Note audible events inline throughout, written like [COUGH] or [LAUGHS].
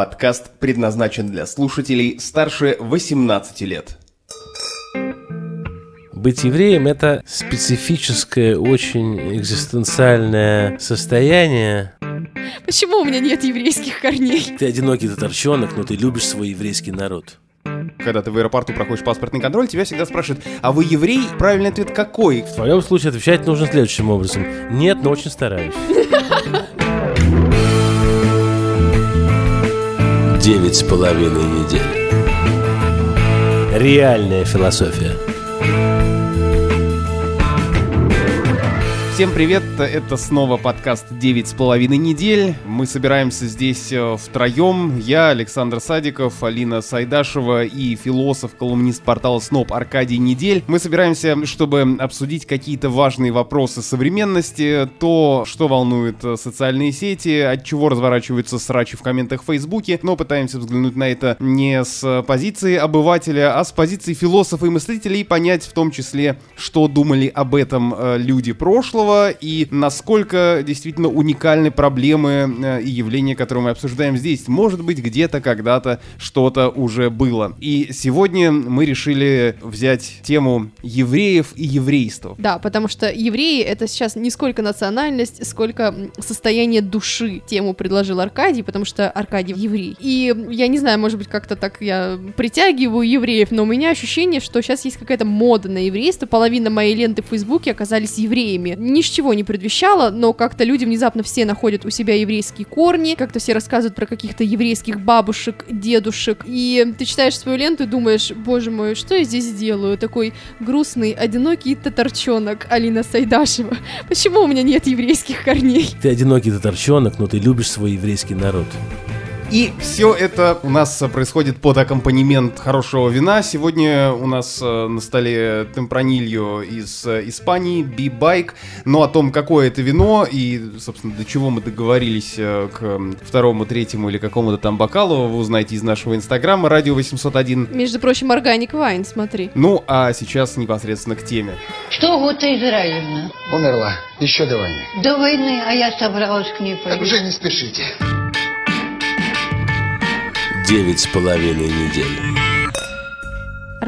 Подкаст предназначен для слушателей старше 18 лет. Быть евреем – это специфическое, очень экзистенциальное состояние. Почему у меня нет еврейских корней? Ты одинокий татарчонок, но ты любишь свой еврейский народ. Когда ты в аэропорту проходишь паспортный контроль, тебя всегда спрашивают, а вы еврей? Правильный ответ какой? В твоем случае отвечать нужно следующим образом. Нет, но очень стараюсь. [LAUGHS] Девять с половиной недель. Реальная философия. Всем привет, это снова подкаст «Девять с половиной недель». Мы собираемся здесь э, втроем. Я, Александр Садиков, Алина Сайдашева и философ, колумнист портала СНОП Аркадий Недель. Мы собираемся, чтобы обсудить какие-то важные вопросы современности, то, что волнует э, социальные сети, от чего разворачиваются срачи в комментах в Фейсбуке, но пытаемся взглянуть на это не с позиции обывателя, а с позиции философа и мыслителя и понять в том числе, что думали об этом э, люди прошлого, прошлого и насколько действительно уникальны проблемы э, и явления, которые мы обсуждаем здесь. Может быть, где-то когда-то что-то уже было. И сегодня мы решили взять тему евреев и еврейства. Да, потому что евреи это сейчас не сколько национальность, сколько состояние души. Тему предложил Аркадий, потому что Аркадий еврей. И я не знаю, может быть, как-то так я притягиваю евреев, но у меня ощущение, что сейчас есть какая-то мода на еврейство. Половина моей ленты в Фейсбуке оказались евреями. Не ни с чего не предвещало, но как-то люди внезапно все находят у себя еврейские корни, как-то все рассказывают про каких-то еврейских бабушек, дедушек, и ты читаешь свою ленту и думаешь, боже мой, что я здесь делаю? Такой грустный, одинокий татарчонок Алина Сайдашева. [LAUGHS] Почему у меня нет еврейских корней? Ты одинокий татарчонок, но ты любишь свой еврейский народ. И все это у нас происходит под аккомпанемент хорошего вина. Сегодня у нас э, на столе темпранильо из э, Испании, Би-Байк. Но о том, какое это вино и, собственно, до чего мы договорились э, к второму, третьему или какому-то там бокалу, вы узнаете из нашего инстаграма радио 801. Между прочим, органик вайн, смотри. Ну, а сейчас непосредственно к теме. Что Гута Израилевна? Умерла. Еще до войны. До войны, а я собралась к ней Так пойти. уже не спешите. Девять с половиной недель.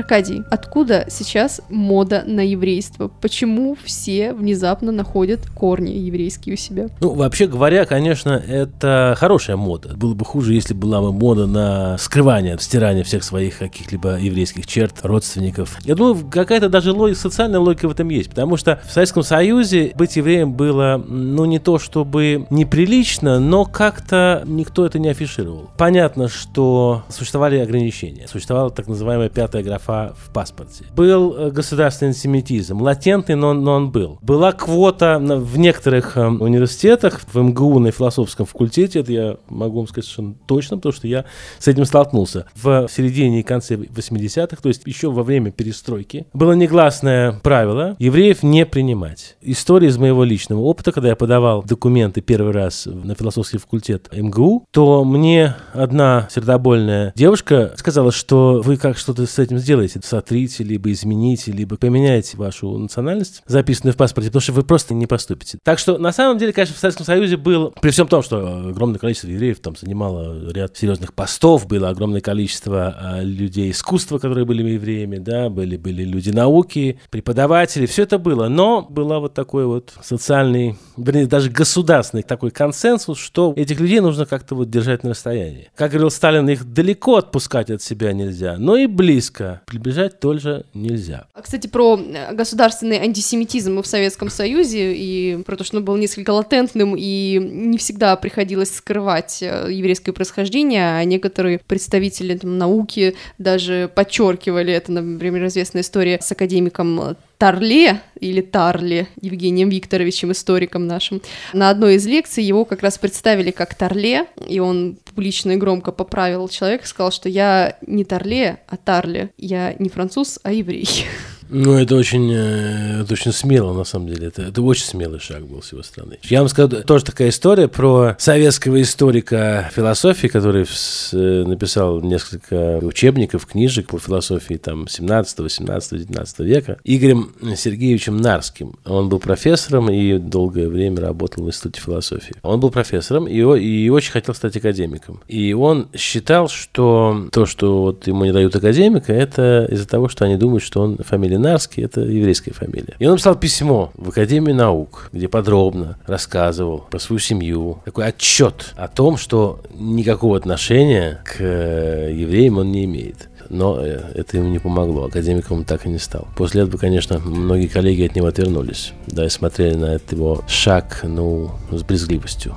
Аркадий, откуда сейчас мода на еврейство? Почему все внезапно находят корни еврейские у себя? Ну, вообще говоря, конечно, это хорошая мода. Было бы хуже, если была бы мода на скрывание, стирание всех своих каких-либо еврейских черт, родственников. Я думаю, какая-то даже логика, социальная логика в этом есть, потому что в Советском Союзе быть евреем было, ну, не то чтобы неприлично, но как-то никто это не афишировал. Понятно, что существовали ограничения. Существовала так называемая пятая графа в паспорте. Был э, государственный антисемитизм, латентный, но, но он был. Была квота в некоторых э, университетах, в МГУ на философском факультете, это я могу вам сказать совершенно точно, потому что я с этим столкнулся. В середине и конце 80-х, то есть еще во время перестройки, было негласное правило евреев не принимать. История из моего личного опыта, когда я подавал документы первый раз на философский факультет МГУ, то мне одна сердобольная девушка сказала, что вы как что-то с этим сделаете, сотрите, либо измените, либо поменяйте вашу национальность, записанную в паспорте, потому что вы просто не поступите. Так что, на самом деле, конечно, в Советском Союзе был, при всем том, что огромное количество евреев там занимало ряд серьезных постов, было огромное количество а, людей искусства, которые были евреями, да, были, были люди науки, преподаватели, все это было, но была вот такой вот социальный, вернее, даже государственный такой консенсус, что этих людей нужно как-то вот держать на расстоянии. Как говорил Сталин, их далеко отпускать от себя нельзя, но и близко приближать тоже нельзя. А, Кстати, про э, государственный антисемитизм в Советском Союзе и про то, что он был несколько латентным и не всегда приходилось скрывать э, еврейское происхождение, а некоторые представители там, науки даже подчеркивали это, например, известная история с академиком Тарле или Тарле Евгением Викторовичем, историком нашим. На одной из лекций его как раз представили как Тарле, и он публично и громко поправил человека, сказал, что я не Тарле, а Тарле. Я не француз, а еврей. [LAUGHS] Ну, это очень, э, это очень смело, на самом деле. Это, это очень смелый шаг был с его стороны. Я вам скажу, тоже такая история про советского историка философии, который э, написал несколько учебников, книжек по философии там 17, 18, 19 века, Игорем Сергеевичем Нарским. Он был профессором и долгое время работал в Институте философии. Он был профессором и, и очень хотел стать академиком. И он считал, что то, что вот ему не дают академика, это из-за того, что они думают, что он фамилия Нарский, это еврейская фамилия. И он написал письмо в Академию наук, где подробно рассказывал про свою семью, такой отчет о том, что никакого отношения к э, евреям он не имеет. Но э, это ему не помогло. Академиком он так и не стал. После этого, конечно, многие коллеги от него отвернулись. Да, и смотрели на этот его шаг, ну, с брезгливостью.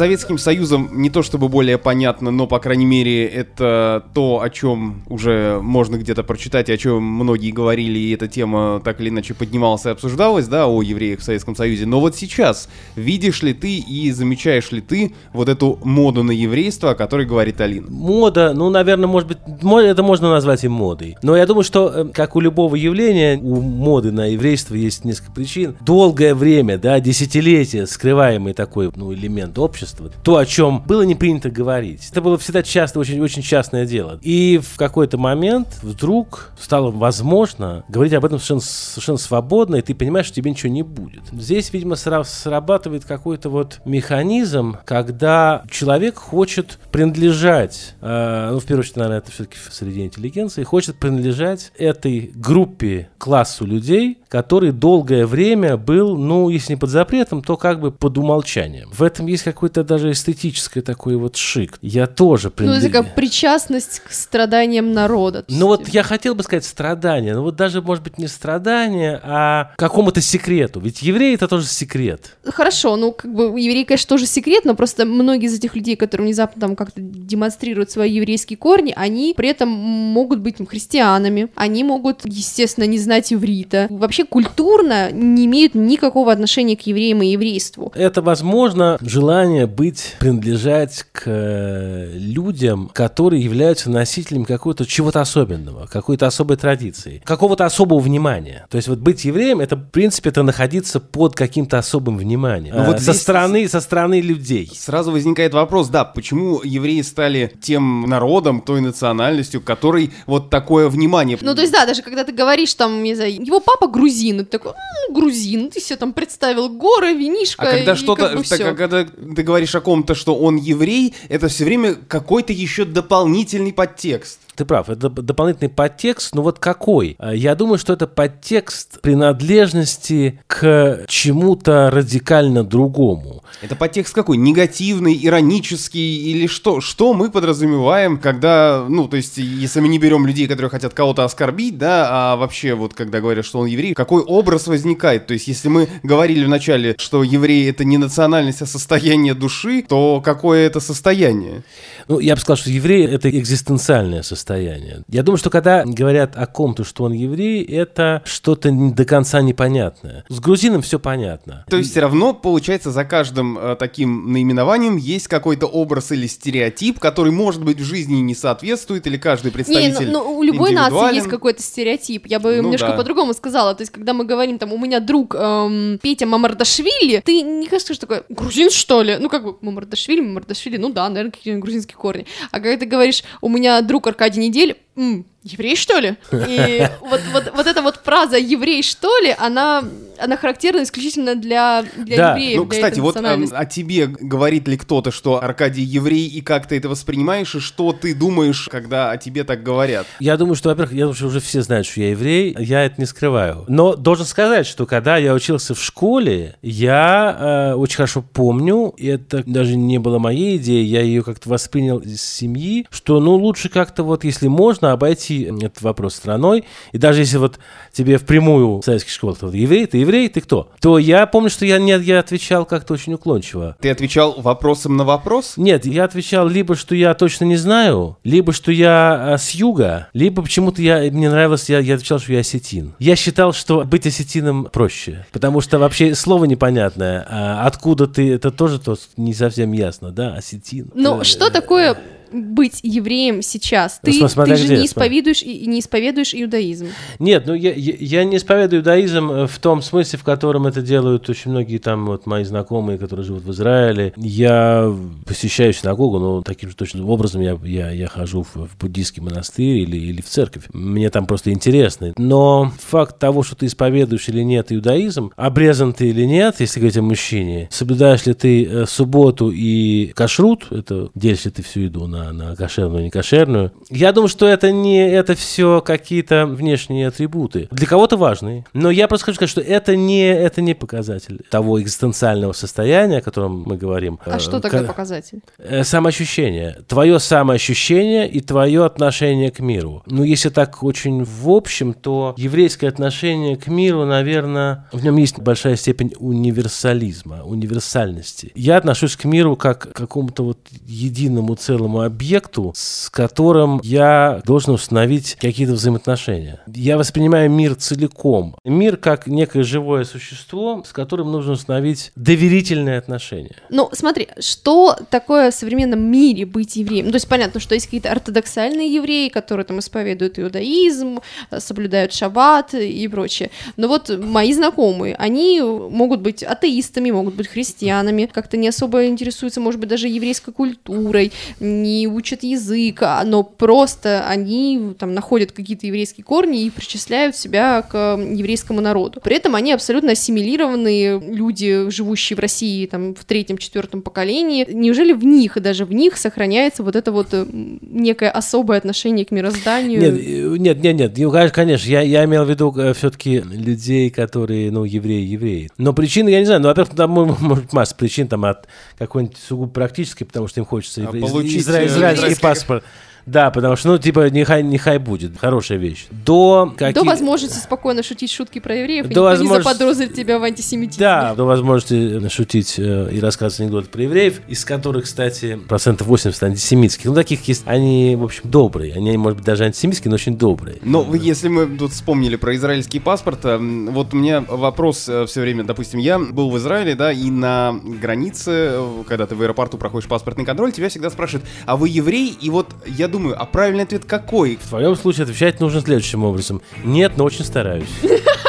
Советским Союзом не то чтобы более понятно, но, по крайней мере, это то, о чем уже можно где-то прочитать, о чем многие говорили, и эта тема так или иначе поднималась и обсуждалась, да, о евреях в Советском Союзе. Но вот сейчас, видишь ли ты и замечаешь ли ты вот эту моду на еврейство, о которой говорит Алина? Мода, ну, наверное, может быть, это можно назвать и модой. Но я думаю, что, э, как у любого явления, у моды на еврейство есть несколько причин. Долгое время, да, десятилетия скрываемый такой, ну, элемент общества, то, о чем было не принято говорить. Это было всегда часто, очень, очень частное дело. И в какой-то момент вдруг стало возможно говорить об этом совершенно, совершенно свободно, и ты понимаешь, что тебе ничего не будет. Здесь, видимо, сра- срабатывает какой-то вот механизм, когда человек хочет принадлежать, э, ну, в первую очередь, наверное, это все-таки среди интеллигенции, хочет принадлежать этой группе, классу людей, который долгое время был, ну, если не под запретом, то как бы под умолчанием. В этом есть какой-то даже эстетический такой вот шик. Я тоже Ну, это такая причастность к страданиям народа. Ну вот я хотел бы сказать страдания, но вот даже, может быть, не страдания, а какому-то секрету. Ведь евреи это тоже секрет. Хорошо, ну, как бы, евреи, конечно, тоже секрет, но просто многие из этих людей, которые внезапно там как-то демонстрируют свои еврейские корни, они при этом могут быть ну, христианами, они могут, естественно, не знать иврита. Вообще культурно не имеют никакого отношения к евреям и еврейству. Это, возможно, желание быть, принадлежать к э, людям, которые являются носителями какого-то чего-то особенного, какой-то особой традиции, какого-то особого внимания. То есть вот быть евреем, это, в принципе, это находиться под каким-то особым вниманием. Ну Э, вот со, здесь- стороны, со стороны людей. Сразу возникает вопрос, да, почему евреи стали тем народом, той национальностью, которой вот такое внимание. Ну, то есть, да, даже когда ты говоришь, там, не знаю, его папа грузин, и ты такой, «М, грузин, ты себе там представил горы, винишко, А когда что-то, как бы так, а когда ты говоришь о ком-то, что он еврей, это все время какой-то еще дополнительный подтекст. Ты прав, это доп- дополнительный подтекст, но вот какой? А, Я думаю, что это подтекст принадлежности к чему-то радикально другому. Это подтекст какой? Негативный, иронический или что? Что мы подразумеваем, когда, ну, то есть, если мы не берем людей, которые хотят кого-то оскорбить, да, а вообще вот когда говорят, что он еврей, какой образ возникает? То есть, если мы говорили вначале, что еврей это не национальность, а состояние души, то какое это состояние? Ну, я бы сказал, что еврей — это экзистенциальное состояние. Я думаю, что когда говорят о ком-то, что он еврей, это что-то не до конца непонятное. С грузином все понятно. То есть все равно, получается, за каждым э, таким наименованием есть какой-то образ или стереотип, который, может быть, в жизни не соответствует, или каждый Не, представитель ну, ну, у любой нации есть какой-то стереотип. Я бы Ну немножко да. по-другому сказала. То есть, когда мы говорим, там, у меня друг эм, Петя Мамардашвили, ты не скажешь такой, грузин, что ли? Ну, как бы, Мамардашвили, Мамардашвили, ну да, наверное, какие-нибудь грузинские корни. А когда ты говоришь, у меня друг Аркадий Недель, «М, еврей, что ли? И [LAUGHS] вот, вот, вот эта вот фраза «еврей, что ли», она, она характерна исключительно для, для Да. евреев, Ну, для кстати, вот национальности. о тебе говорит ли кто-то, что Аркадий еврей, и как ты это воспринимаешь, и что ты думаешь, когда о тебе так говорят? Я думаю, что, во-первых, я думаю, что уже все знают, что я еврей, я это не скрываю. Но должен сказать, что когда я учился в школе, я э, очень хорошо помню, и это даже не было моей идеей, я ее как-то воспринял из семьи, что, ну, лучше как-то вот, если можно, обойти этот вопрос стороной, и даже если вот тебе впрямую в советских школах, вот, еврей, ты еврей, ты кто? То я помню, что я, нет, я отвечал как-то очень уклончиво. Ты отвечал вопросом на вопрос? Нет, я отвечал либо, что я точно не знаю, либо, что я а, с юга, либо почему-то я, мне нравилось, я, я отвечал, что я осетин. Я считал, что быть осетином проще, потому что вообще слово непонятное, а откуда ты, это тоже то не совсем ясно, да, осетин. Ну, Э, что такое быть евреем сейчас? Ну, Ты, см- смотря ты же не смотри. исповедуешь, и, и не исповедуешь иудаизм. Нет, ну я, я, я не исповедую иудаизм э, в том смысле, в котором это делают очень многие там вот мои знакомые, которые живут в Израиле. Я посещаю синагогу, но таким же точно образом я, я, я хожу в, в буддийский монастырь или, или в церковь. Мне там просто интересно. Но факт того, что ты исповедуешь или нет иудаизм, обрезан ты или нет, если говорить о мужчине, соблюдаешь ли ты э, субботу и кашрут, это делишь ли ты всю еду на, на кошерную и некошерную, я думаю, что это не это все какие-то внешние атрибуты. Для кого-то важные. Но я просто хочу сказать, что это не, это не показатель того экзистенциального состояния, о котором мы говорим. А Э, что тогда ка- показатель? Э, Самоощущение. Твое самоощущение и твое отношение к миру. Ну, если так очень в общем, то еврейское отношение к миру, наверное, в нем есть большая степень универсализма, универсальности. Я отношусь к миру как к какому-то вот единому целому объекту, с которым я должен установить какие-то взаимоотношения. Я воспринимаю мир целиком. Мир как некое живое существо, с которым нужно установить доверительные отношения. Ну, смотри, что такое в современном мире быть евреем? Ну, то есть понятно, что есть какие-то ортодоксальные евреи, которые там исповедуют иудаизм, э, соблюдают шаббат и прочее. Но вот мои знакомые, они могут быть атеистами, могут быть христианами, как-то не особо интересуются, может быть, даже еврейской культурой, не учат язык, а- но просто они там находят какие-то еврейские корни и причисляют себя к еврейскому народу. При этом они абсолютно ассимилированные люди, живущие в России там в третьем, четвертом поколении. Неужели в них, и даже в них сохраняется вот это вот э, некое особое отношение к мирозданию? Нет, э, нет, нет, нет, ну, конечно, я, я имел в виду все-таки людей, которые, ну, евреи, евреи. Но причины, я не знаю, ну, во-первых, там мо- может масса причин там от какой-нибудь сугубо практической, потому что им хочется А евре- получить, э, израильский паспорт. Да, потому что, ну, типа, нехай, нехай будет, хорошая вещь. До каких... До возможности спокойно шутить шутки про евреев, и До никто не возможности- заподозрит тебя в антисемитизме. Да, до возможности шутить э, и рассказывать анекдоты про евреев, из которых, кстати, процентов 80 антисемитских. Ну, таких есть, они, в общем, добрые. Они, может быть, даже антисемитские, но очень добрые. Но вы- если мы тут вспомнили про израильский паспорт, м, вот у меня вопрос все время, допустим, я был в Израиле, да, и на границе, э, когда ты в аэропорту проходишь паспортный контроль, тебя всегда спрашивают, а вы еврей? И вот я думаю, а правильный ответ какой? В твоем случае отвечать нужно следующим образом. Нет, но очень стараюсь. [LAUGHS]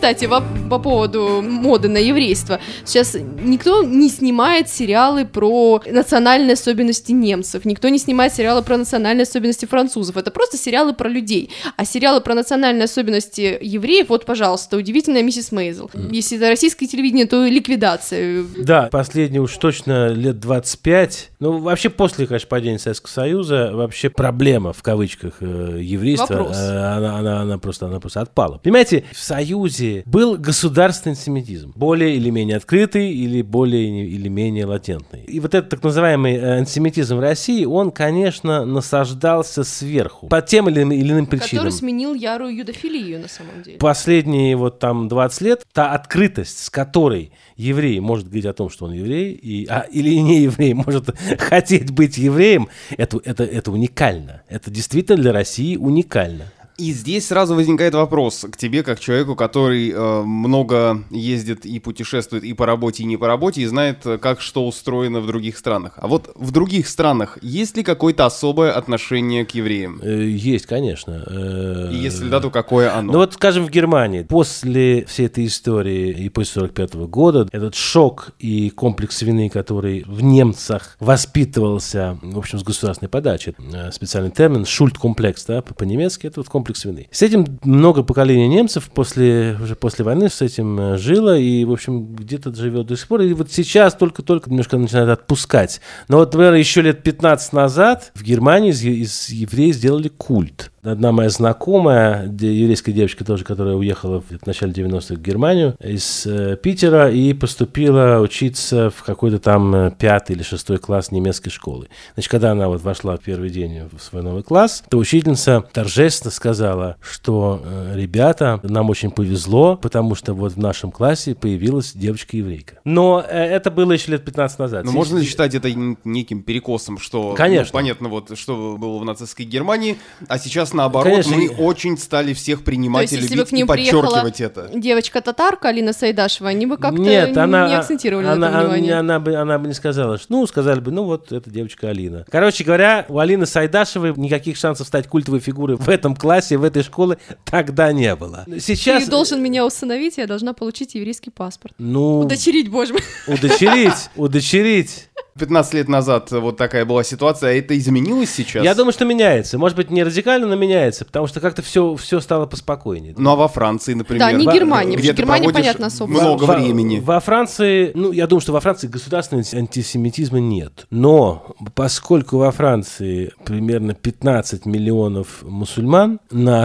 Кстати, во- по поводу моды на еврейство. Сейчас никто не снимает сериалы про национальные особенности немцев, никто не снимает сериалы про национальные особенности французов. Это просто сериалы про людей. А сериалы про национальные особенности евреев, вот, пожалуйста, удивительная миссис Мейзел. Если это российское телевидение, то ликвидация. Да, последние уж точно лет 25. Ну, вообще после, конечно, падения Советского Союза, вообще проблема, в кавычках, э, еврейства, Вопрос. э, она, она, она просто, она просто отпала. Понимаете, в Союзе был государственный антисемитизм. Более или менее открытый, или более или менее латентный. И вот этот так называемый э, антисемитизм в России, он, конечно, насаждался сверху. По тем или иным, или иным причинам. Который сменил ярую юдофилию на самом деле. Последние вот там 20 лет, та открытость, с которой еврей может говорить о том, что он еврей, и, а, или не еврей [LAUGHS] может хотеть быть евреем, это, это, это уникально. Это действительно для России уникально. И здесь сразу возникает вопрос к тебе, как человеку, который э, много ездит и путешествует и по работе, и не по работе, и знает, э, как что устроено в других странах. А вот в других странах есть ли какое-то особое отношение к евреям? Э, Есть, конечно. Э, И если да, то какое оно? Ну вот, скажем, в Германии, после всей этой истории и после 45 года, этот шок и комплекс вины, который в немцах воспитывался, в общем, с государственной подачи, специальный термин, шульт-комплекс, да, по- по-немецки, это вот комплекс вины. С этим много поколений немцев после, уже после войны с этим э, жило и, в общем, где-то живет до сих пор. И вот сейчас только-только немножко начинает отпускать. Но вот, например, еще лет 15 назад в Германии из, из евреев сделали культ. Одна моя знакомая, еврейская девочка тоже, которая уехала в, начале 90-х в Германию из э, Питера и поступила учиться в какой-то там э, пятый или шестой класс немецкой школы. Значит, когда она вот вошла в первый день в свой новый класс, то учительница торжественно сказала, что э, ребята, нам очень повезло, потому что вот в нашем классе появилась девочка-еврейка. Но это было еще лет 15 назад. Ну, можно ли считать это неким перекосом, что... ну, Конечно. понятно, вот, что было в нацистской Германии, а сейчас сейчас наоборот, Конечно, мы и- очень стали всех принимать есть, и если бы любить к ним и подчеркивать это. девочка-татарка Алина Сайдашева, они бы как-то Нет, она, не акцентировали она, на этом она, внимание. она бы, она бы не сказала, что, ну, сказали бы, ну, вот, это девочка Алина. Короче говоря, у Алины Сайдашевой никаких шансов стать культовой фигурой в этом классе, в этой школе тогда не было. Сейчас... Ты должен меня усыновить, я должна получить еврейский паспорт. Ну, Удочерить, боже мой. удочерить, удочерить. 15 лет назад вот такая была ситуация, а это изменилось сейчас? Я думаю, что меняется. Может быть, не радикально, но меняется, потому что как-то все, все стало поспокойнее. Ну а во Франции, например? Да, не Германия, где потому что Германия, понятно, особо. много Во- времени. Во Франции, ну, я думаю, что во Франции государственного антисемитизма нет. Но поскольку во Франции примерно 15 миллионов мусульман на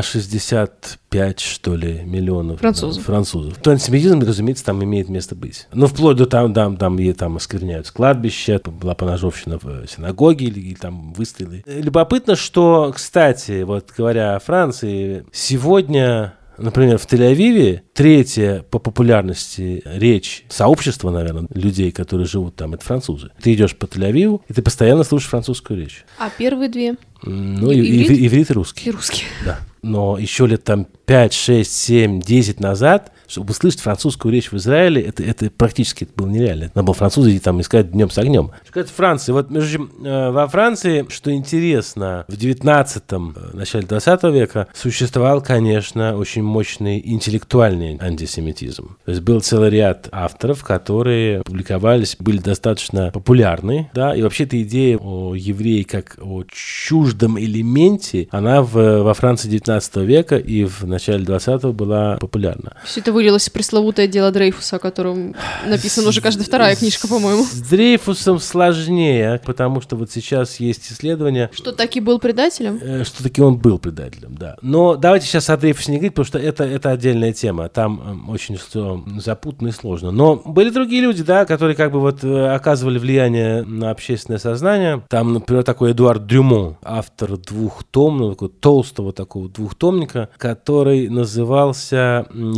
65, что ли, миллионов Французов. да, французов, то антисемитизм, разумеется, там имеет место быть. Ну, вплоть до там, там, там, и там оскверняются кладбища, была поножовщина в синагоге или, или там выстрелы. Любопытно, что, кстати, вот говоря о Франции, сегодня Например, в Тель-Авиве третья по популярности речь сообщества, наверное, людей, которые живут там, это французы. Ты идешь по Тель-Авиву, и ты постоянно слушаешь французскую речь. А первые две Ну, И- и- иврит? иврит, и и русский. Да. Но еще лет там 5, 6, 7, 10 назад, чтобы услышать французскую речь в Израиле, это, это практически это было нереально. Надо было французы идти там искать днем с огнем. Что касается Франции, вот, между прочим, э, во Франции, что интересно, в 19 э, начале 20 века существовал, конечно, очень мощный интеллектуальный антисемитизм. То есть был целый ряд авторов, которые публиковались, были достаточно популярны, да, и вообще эта идея о евреи как о чуждом элементе, она в, во Франции 19 века и в начале 20 была популярна. Все это вылилось пресловутое дело Дрейфуса, о котором написана уже каждая вторая книжка, по-моему. С Дрейфусом сложнее, потому что вот сейчас есть исследования, Что таки был предателем? э, что таки он был предателем, да. Но давайте сейчас о Дрейфусе не говорить, потому что это, это отдельная тема. Там эм, очень все запутанно и сложно. Но были другие люди, да, которые как бы вот э, оказывали влияние на общественное сознание. Там, например, такой Эдуард Дрюмон, автор двухтомного, такого толстого такого двухтомника, который назывался м,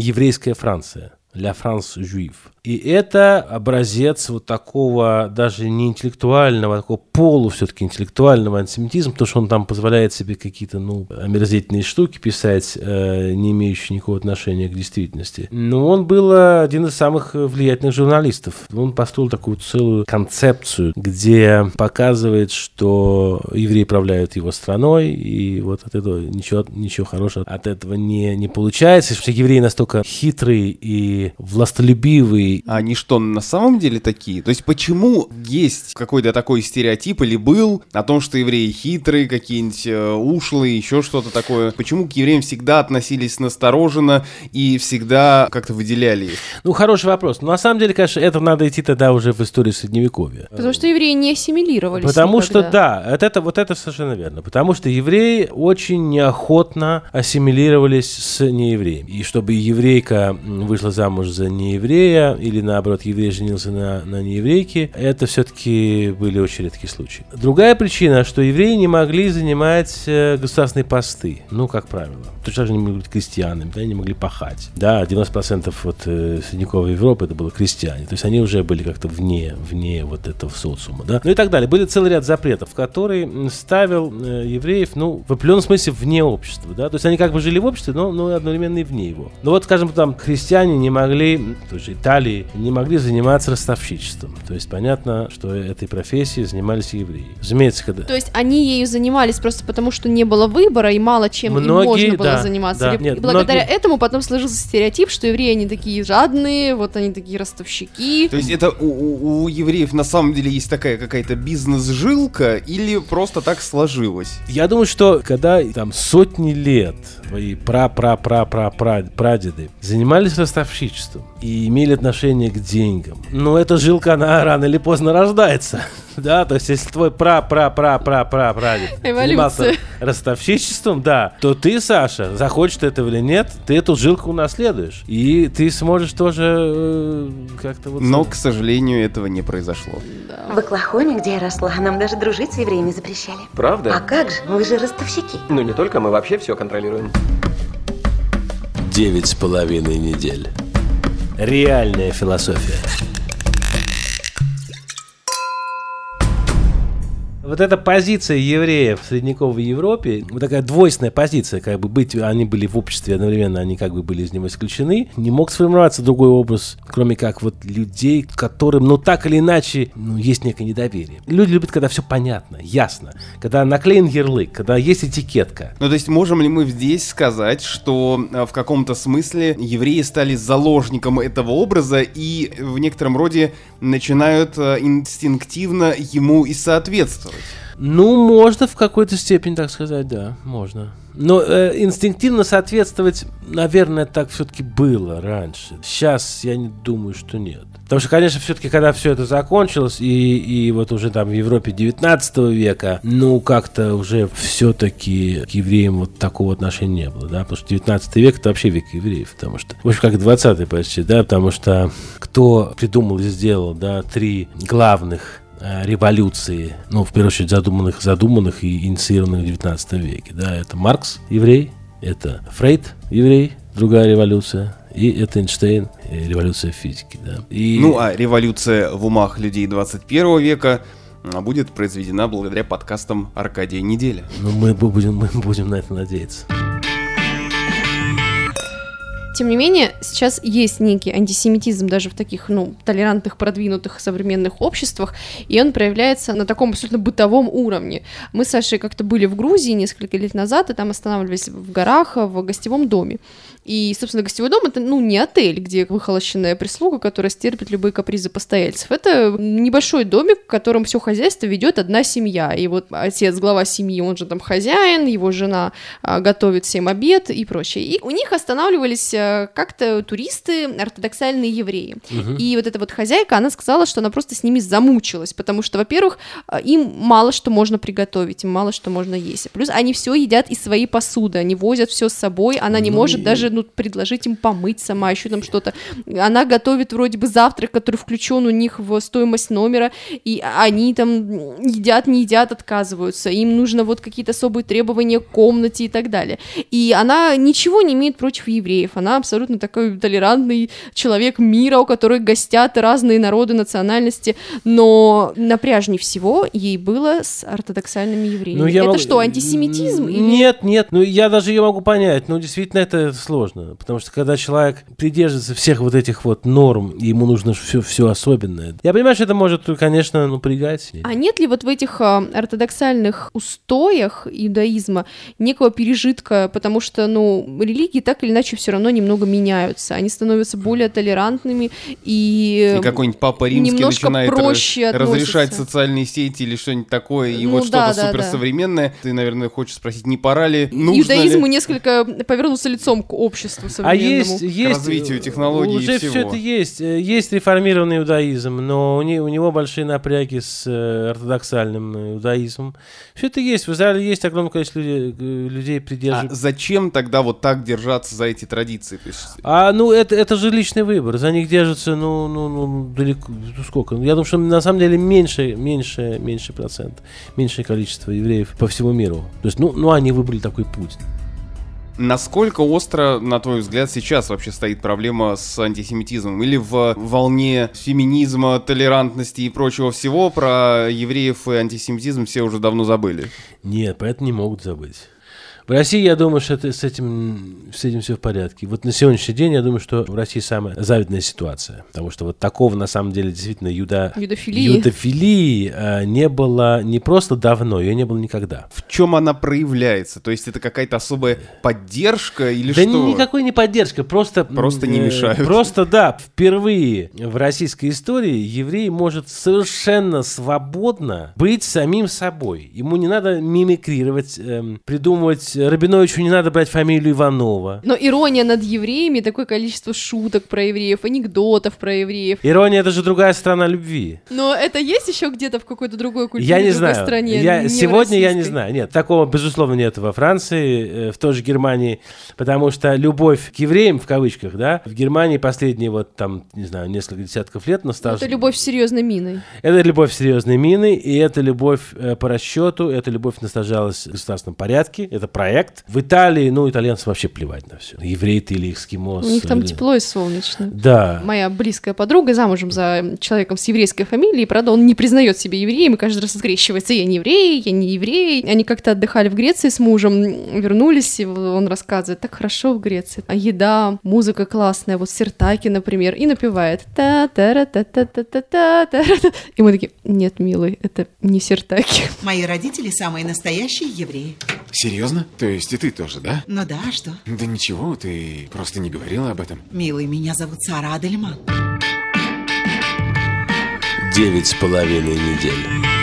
que France, la France juive. И это образец вот такого даже не интеллектуального, а такого полу все-таки интеллектуального антисемитизма, потому что он там позволяет себе какие-то, ну, омерзительные штуки писать, э, не имеющие никакого отношения к действительности. Но он был э, один из самых влиятельных журналистов. Он построил такую целую концепцию, где показывает, что евреи правляют его страной, и вот от этого ничего, ничего хорошего от этого не, не получается, что евреи настолько хитрые и властолюбивые, А они что, на самом деле такие? То есть почему есть какой-то такой стереотип или был о том, что евреи хитрые, какие-нибудь э, ушлые, еще что-то такое? Почему к евреям всегда относились настороженно и всегда как-то выделяли их? Ну, хороший вопрос. Но на самом деле, конечно, это надо идти тогда уже в историю Средневековья. Потому что евреи не ассимилировались Потому что, никогда. да, вот это, вот это совершенно верно. Потому что евреи очень неохотно ассимилировались с неевреями. И чтобы еврейка вышла замуж за нееврея, или наоборот, еврей женился на, на нееврейке, это все-таки были очень редкие случаи. Другая причина, что евреи не могли занимать э, государственные посты, ну, как правило. Точно так же не могли быть крестьянами, да, не могли пахать. Да, 90% вот э, средневековой Европы это было крестьяне. То есть они уже были как-то вне, вне вот этого социума, да. Ну и так далее. Были целый ряд запретов, который м, ставил э, евреев, ну, в определенном смысле вне общества, да. То есть они как бы жили в обществе, но, но одновременно и вне его. Ну вот, скажем, там, христиане не могли, в той Италии, не могли заниматься ростовщичеством. То есть понятно, что этой профессией занимались евреи. Разумеется, когда... То есть они ею занимались просто потому, что не было выбора, и мало чем им Многие, можно было да, заниматься. да. Или- Нет, и благодаря многие- этому потом сложился стереотип, что евреи, они такие жадные, вот они такие ростовщики. То есть это у, у- у евреев на самом деле есть такая какая-то бизнес-жилка или просто так сложилось? Я думаю, что когда там сотни лет твои пра-пра-пра-пра-прадеды занимались ростовщичеством и имели отношение к деньгам, ну, эта жилка, она рано или поздно рождается. [LAUGHS] Да, то есть, если твой пра-пра-пра-пра-пра-прадед занимался Эволюция. ростовщичеством, да, то ты, Саша, захочешь ты этого или нет, ты эту жилку унаследуешь. И ты сможешь тоже э, как-то вот... Но, к сожалению, этого не произошло. В Оклахоме, где я росла, нам даже дружить с евреями запрещали. А Правда? как же, вы же ростовщики. Ну не только, мы вообще все контролируем. Девять с половиной недель. Реальная философия. Вот эта позиция евреев в средневековой Европе, вот такая двойственная позиция, как бы быть, они были в обществе одновременно, они как бы были из него исключены, не мог сформироваться другой образ, кроме как вот людей, которым, ну так или иначе, ну, есть некое недоверие. Люди любят, когда все понятно, ясно, когда наклеен ярлык, когда есть этикетка. Ну, то есть можем ли мы здесь сказать, что э, в каком-то смысле евреи стали заложником этого образа и в некотором роде начинают э, инстинктивно ему и соответствовать? Ну, можно в какой-то степени так сказать, да, можно. Но э, инстинктивно соответствовать, наверное, так все-таки было раньше. Сейчас я не думаю, что нет. Потому что, конечно, все-таки, когда все это закончилось, и, и вот уже там в Европе 19 века, ну, как-то уже все-таки к евреям вот такого отношения не было, да, потому что 19 век это вообще век евреев, потому что, в общем, как 20 почти, да, потому что кто придумал и сделал, да, три главных революции, ну, в первую очередь, задуманных, задуманных и инициированных в 19 веке. Да, это Маркс, еврей, это Фрейд, еврей, другая революция, и это Эйнштейн, э, революция физики. Да. И... Ну, а революция в умах людей 21 века а, будет произведена благодаря подкастам Аркадия Неделя. Ну, мы будем, мы будем на это надеяться. Тем не менее, сейчас есть некий антисемитизм даже в таких, ну, толерантных, продвинутых современных обществах, и он проявляется на таком абсолютно бытовом уровне. Мы с Сашей как-то были в Грузии несколько лет назад, и там останавливались в горах, в гостевом доме. И, собственно, гостевой дом это, ну, не отель, где выхолощенная прислуга, которая стерпит любые капризы постояльцев. Это небольшой домик, в котором все хозяйство ведет одна семья. И вот отец, глава семьи, он же там хозяин, его жена а, готовит всем обед и прочее. И у них останавливались а, как-то туристы, ортодоксальные евреи. Мгм. И вот эта вот хозяйка, она сказала, что она просто с ними замучилась, потому что, во-первых, а, им мало что можно приготовить, им мало что можно есть. Плюс они все едят из своей посуды, они возят все с собой, она не Ну может даже ну, предложить им помыть сама, еще там что-то. Она готовит вроде бы завтрак, который включен у них в стоимость номера, и они там едят, не едят, отказываются. Им нужно вот какие-то особые требования к комнате и так далее. И она ничего не имеет против евреев. Она абсолютно такой толерантный человек мира, у которой гостят разные народы, национальности. Но напряжнее всего ей было с ортодоксальными евреями. Ну, я это могу- что, антисемитизм? или- Нет, нет, ну я даже ее могу понять, ну действительно это сложно, потому что когда человек придерживается всех вот этих вот норм, ему нужно все, все особенное. Я понимаю, что это может, конечно, напрягать. А нет ли вот в этих а, ортодоксальных устоях иудаизма некого пережитка, потому что, ну, религии так или иначе все равно немного меняются, они становятся более толерантными и... И какой-нибудь папа римский немножко начинает проще разрешать относятся. социальные сети или что-нибудь такое, и Ну вот да, что-то да, суперсовременное. Ты, наверное, хочешь спросить, не пора ли, нужно Иудаизму ли? несколько повернулся лицом к обществу А современному. есть, есть развитию технологий и уже всего. все это есть. Э, Есть реформированный иудаизм, но у, не- у него большие напряги с э, ортодоксальным иудаизмом. Все это есть. В Израиле есть огромное количество людей, э, людей А придерживающих. зачем тогда вот так держаться за эти традиции? То есть, А, ну, это, это же личный выбор. За них держится, ну, ну, ну, далеко, ну, сколько? Я думаю, что на самом деле меньше, меньше, меньше процент, меньшее количество евреев по всему миру. То есть, ну, ну, они выбрали такой путь. Насколько остро, на твой взгляд, сейчас вообще стоит проблема с антисемитизмом? Или в волне феминизма, толерантности и прочего всего про евреев и антисемитизм все уже давно забыли? Нет, поэтому не могут забыть. В России, я думаю, что это, с, этим, с этим все в порядке. Вот на сегодняшний день, я думаю, что в России самая завидная ситуация. Потому что вот такого, на самом деле, действительно, юда... Юдофилии. юдофилии, э, не было не просто давно, ее не было никогда. В чем она проявляется? То есть это какая-то особая поддержка или да что? никакой не поддержка, просто... Просто не э, мешают. Просто, да, впервые в российской истории еврей может совершенно свободно быть самим собой. Ему не надо мимикрировать, эм, придумывать... Рабиновичу не надо брать фамилию Иванова. Но ирония над евреями, такое количество шуток про евреев, анекдотов про евреев. Ирония — это же другая сторона любви. Но это есть еще где-то в какой-то другой культуре, Я не другой знаю. стране? Я, не сегодня я не знаю. Нет, такого, безусловно, нет во Франции, э, в той же Германии, потому что любовь к евреям, в кавычках, да, в Германии последние вот там, не знаю, несколько десятков лет на стаж. Это любовь с серьезной миной. Это любовь серьезной мины, и это любовь э, по расчету, это любовь наслаждалась в государственном порядке, это правильно. Проект. В Италии, ну, итальянцам вообще плевать на все. Еврей ты или эскимос. У них там или- тепло и солнечно. Да. Моя близкая подруга замужем за человеком с еврейской фамилией, правда, он не признает себя евреем и каждый раз скрещивается. Я не еврей, я не еврей. Они как-то отдыхали в Греции с мужем, вернулись, и он рассказывает, так хорошо в Греции. А еда, музыка классная, вот Сертаки, например, и напевает. та та та та та та та та та И мы такие, нет, милый, это не Сертаки. Мои родители самые настоящие евреи. Серьезно? То есть и ты тоже, да? Ну да, а что? Да ничего, ты просто не говорила об этом. Милый, меня зовут Сара Адельман. Девять с половиной недель.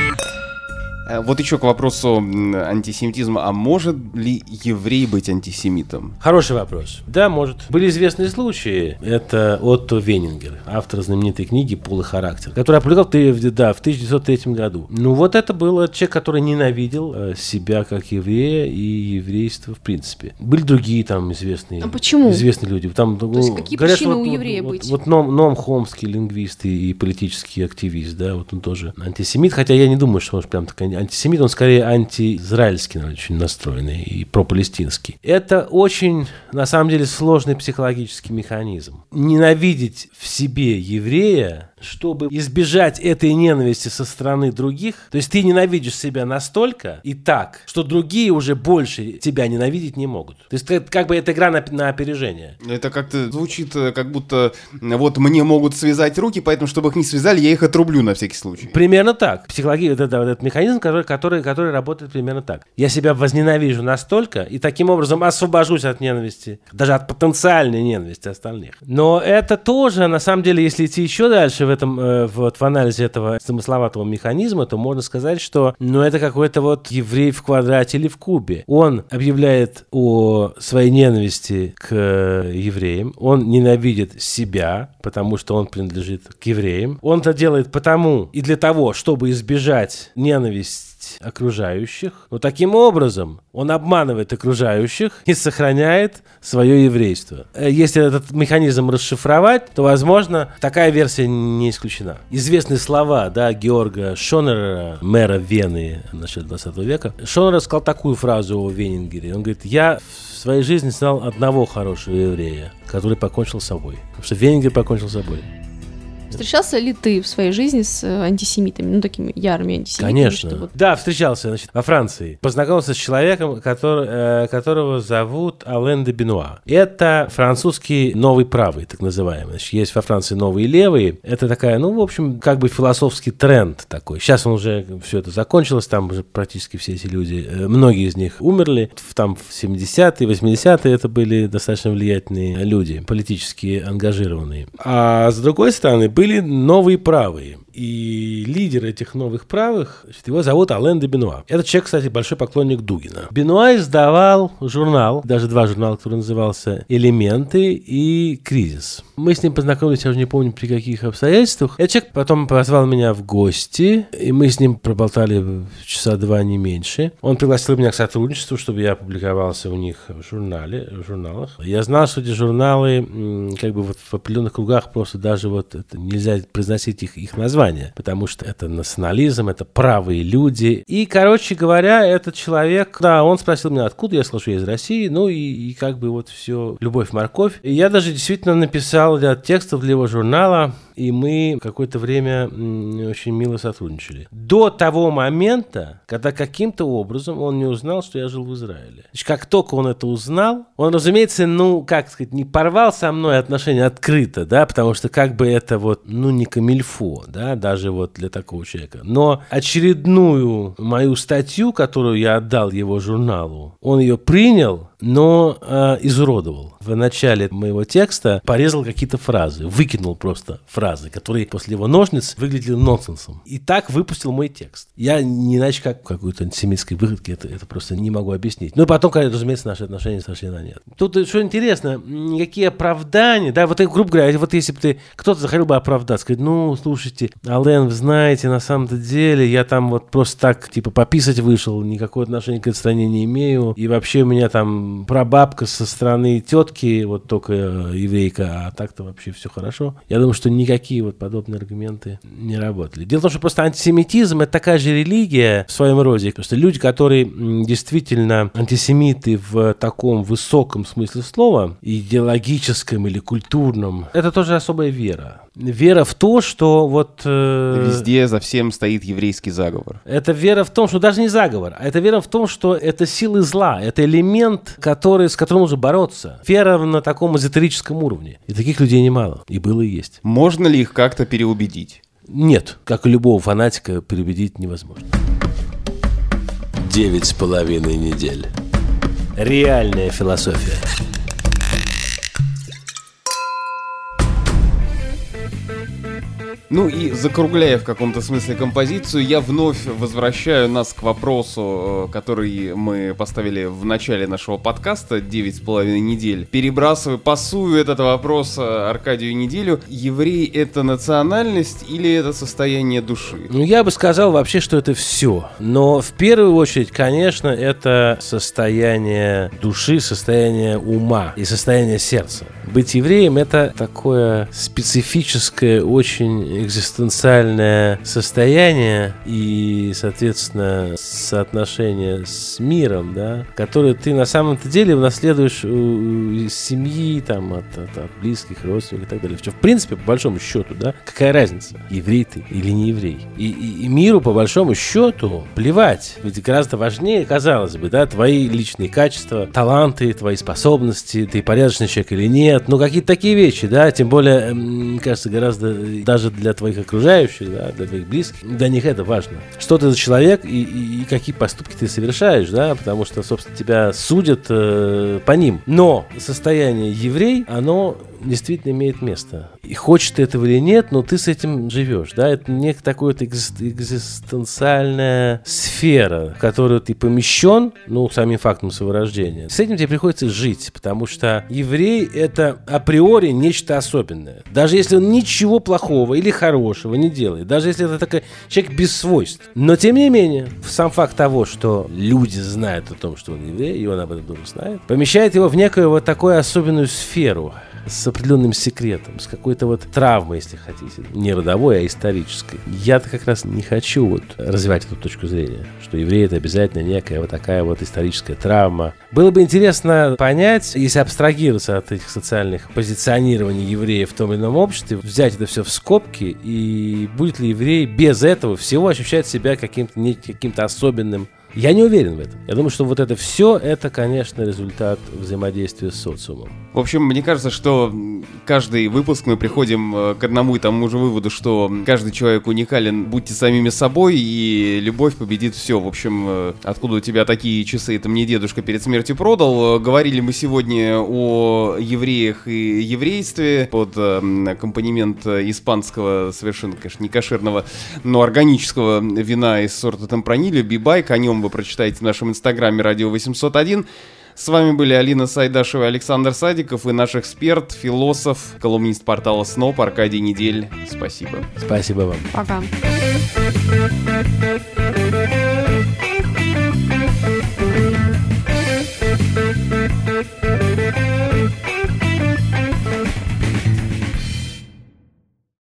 Э, Вот еще к вопросу антисемитизма. А может ли еврей быть антисемитом? Хороший вопрос. Да, может. Были известные случаи. Это Отто Венингер, автор знаменитой книги «Пол и характер», который опубликовал да, в 1903 году. Ну, вот это был человек, который ненавидел э, себя как еврея и еврейство в принципе. Были другие там известные, А почему? известные люди. Там, То есть ну, какие говорят, причины вот- у вот- еврея вот, быть? Вот Ном, Ном Хомский, лингвист и, и политический активист, да, вот он тоже антисемит, хотя я не думаю, что он прям такой антисемит, он скорее антиизраильский, наверное, очень настроенный и пропалестинский. Это очень, на самом деле, сложный психологический механизм. Ненавидеть в себе еврея, чтобы избежать этой ненависти со стороны других, то есть ты ненавидишь себя настолько и так, что другие уже больше тебя ненавидеть не могут. То есть это как бы это игра на, на опережение. Это как-то звучит, э, как будто м, вот мне могут связать руки, поэтому, чтобы их не связали, я их отрублю на всякий случай. Примерно так. Психология, это, да, вот этот механизм, который, который, который работает примерно так. Я себя возненавижу настолько, и таким образом освобожусь от ненависти, даже от потенциальной ненависти остальных. Но это тоже, на самом деле, если идти еще дальше в этом, э, вот в анализе этого замысловатого механизма, то можно сказать, что, ну, это какой-то вот еврей в квадрате или в кубе. Он объявляет о своей ненависти к э, евреям, он ненавидит себя, потому что он принадлежит к евреям. Он это делает потому и для того, чтобы избежать ненависть окружающих. Но таким образом он обманывает окружающих и сохраняет свое еврейство. Э, Если этот механизм расшифровать, то, возможно, такая версия не исключена. Известные слова, да, Георга Шонера, мэра Вены в начале 20 века. Шонер сказал такую фразу о Венингере. Он говорит, я в своей жизни знал одного хорошего еврея, который покончил с собой. Потому что Венингер покончил с собой. Встречался ли ты в своей жизни с э, антисемитами, ну, такими ярыми антисемитами? Конечно. что вот- Да, встречался значит, во Франции. Познакомился с человеком, который, э, которого зовут Ален де Бенуа. Это французский новый правый, так называемый. Значит, есть во Франции новые левые. Это такая, ну, в общем, как бы философский тренд такой. Сейчас он уже, все это закончилось, там уже практически все эти люди, э, многие из них умерли. В- Там в 70-е, 80-е это были достаточно влиятельные люди, политически ангажированные. А с другой стороны, были новые правые. И лидер этих новых правых, его зовут Ален де Бенуа. Этот человек, кстати, большой поклонник Дугина. Бенуа издавал журнал, даже два журнала, который назывался «Элементы» и «Кризис». Мы с ним познакомились, я уже не помню, при каких обстоятельствах. Этот человек потом позвал меня в гости, и мы с ним проболтали часа два, не меньше. Он пригласил меня к сотрудничеству, чтобы я опубликовался у них в журнале, в журналах. Я знал, что эти журналы, как бы вот в определенных кругах просто даже вот это нельзя произносить их, их название, потому что это национализм, это правые люди. И, короче говоря, этот человек, да, он спросил меня, откуда я слышу, я из России, ну и, и как бы вот все, любовь-морковь. И я даже действительно написал ряд текстов для его журнала, и мы какое-то время очень мило сотрудничали. До того момента, когда каким-то образом он не узнал, что я жил в Израиле. Значит, как только он это узнал, он, разумеется, ну, как сказать, не порвал со мной отношения открыто, да, потому что как бы это вот, ну, не камильфо, да, даже вот для такого человека. Но очередную мою статью, которую я отдал его журналу, он ее принял, но э, изуродовал. В начале моего текста порезал какие-то фразы, выкинул просто фразы, которые после его ножниц выглядели нонсенсом. И так выпустил мой текст. Я не иначе как в какой-то антисемитской выходке это, это просто не могу объяснить. Ну и потом, конечно, разумеется, наши отношения сошли на нет. Тут что интересно, никакие оправдания, да, вот, грубо говоря, вот если бы ты, кто-то захотел бы оправдаться, сказать, ну, слушайте, Ален, вы знаете, на самом-то деле, я там вот просто так, типа, пописать вышел, никакого отношения к этой стране не имею, и вообще у меня там прабабка со стороны тетки, вот только э, еврейка, а так-то вообще все хорошо. Я думаю, что никакие вот подобные аргументы не работали. Дело в том, что просто антисемитизм это такая же религия в своем роде. Просто люди, которые действительно антисемиты в таком высоком смысле слова, идеологическом или культурном, это тоже особая вера. Вера в то, что вот... Э, Везде за всем стоит еврейский заговор. Это вера в том, что даже не заговор, а это вера в том, что это силы зла, это элемент, который, с которым нужно бороться. Вера на таком эзотерическом уровне. И таких людей немало. И было и есть. Можно ли их как-то переубедить? Нет, как и любого фанатика, переубедить невозможно. Девять с половиной недель. Реальная философия. Ну и закругляя в каком-то смысле композицию, я вновь возвращаю нас к вопросу, э, который мы поставили в начале нашего подкаста «Девять с половиной недель». Перебрасываю, пасую этот вопрос э, Аркадию Неделю. Еврей — это национальность или это состояние души? Ну, я бы сказал вообще, что это все. Но в первую очередь, конечно, это состояние души, состояние ума и состояние сердца. Быть евреем — это такое специфическое, очень экзистенциальное состояние и, соответственно, соотношение с миром, да, которое ты на самом-то деле унаследуешь из семьи, там, от, от, от близких, родственников и так далее. В принципе, по большому счету, да, какая разница, еврей ты или не еврей. И, и, и миру, по большому счету, плевать. Ведь гораздо важнее, казалось бы, да, твои личные качества, таланты, твои способности, ты порядочный человек или нет, ну, какие-то такие вещи, да, тем более, мне кажется, гораздо даже для твоих окружающих, да, для твоих близких, для них это важно. Что ты за человек и, и, какие поступки ты совершаешь, да, потому что, собственно, тебя судят э, по ним. Но состояние еврей, оно действительно имеет место. И хочешь ты этого или нет, но ты с этим живешь, да, это некая такая вот экзистенциальная сфера, в которую ты помещен, ну, самим фактом своего рождения. С этим тебе приходится жить, потому что еврей — это априори нечто особенное. Даже если он ничего плохого или хорошего не делает, даже если это такой человек без свойств. Но, тем не менее, сам факт того, что люди знают о том, что он еврей, и он об этом тоже знает, помещает его в некую вот такую особенную сферу с определенным секретом, с какой-то вот травмой, если хотите, не родовой, а исторической. Я-то как раз не хочу вот развивать эту точку зрения, что евреи это обязательно некая вот такая вот историческая травма. Было бы интересно понять, если абстрагироваться от этих социальных позиционирований евреев в том или ином обществе, взять это все в скобки, и будет ли еврей без этого всего ощущать себя каким-то каким-то особенным я не уверен в этом. Я думаю, что вот это все, это, конечно, результат взаимодействия с социумом. В общем, мне кажется, что каждый выпуск мы приходим э, к одному и тому же выводу, что каждый человек уникален, будьте самими собой, и любовь победит все. В общем, э, откуда у тебя такие часы, это мне дедушка перед смертью продал. Говорили мы сегодня о евреях и еврействе под аккомпанемент испанского, совершенно, конечно, не кошерного, но органического вина из сорта Темпранили, Бибайк, о нем вы прочитаете в нашем инстаграме радио 801. С вами были Алина Сайдашева и Александр Садиков и наш эксперт, философ, колумнист портала СНОП Аркадий Недель. Спасибо. Спасибо вам. Пока.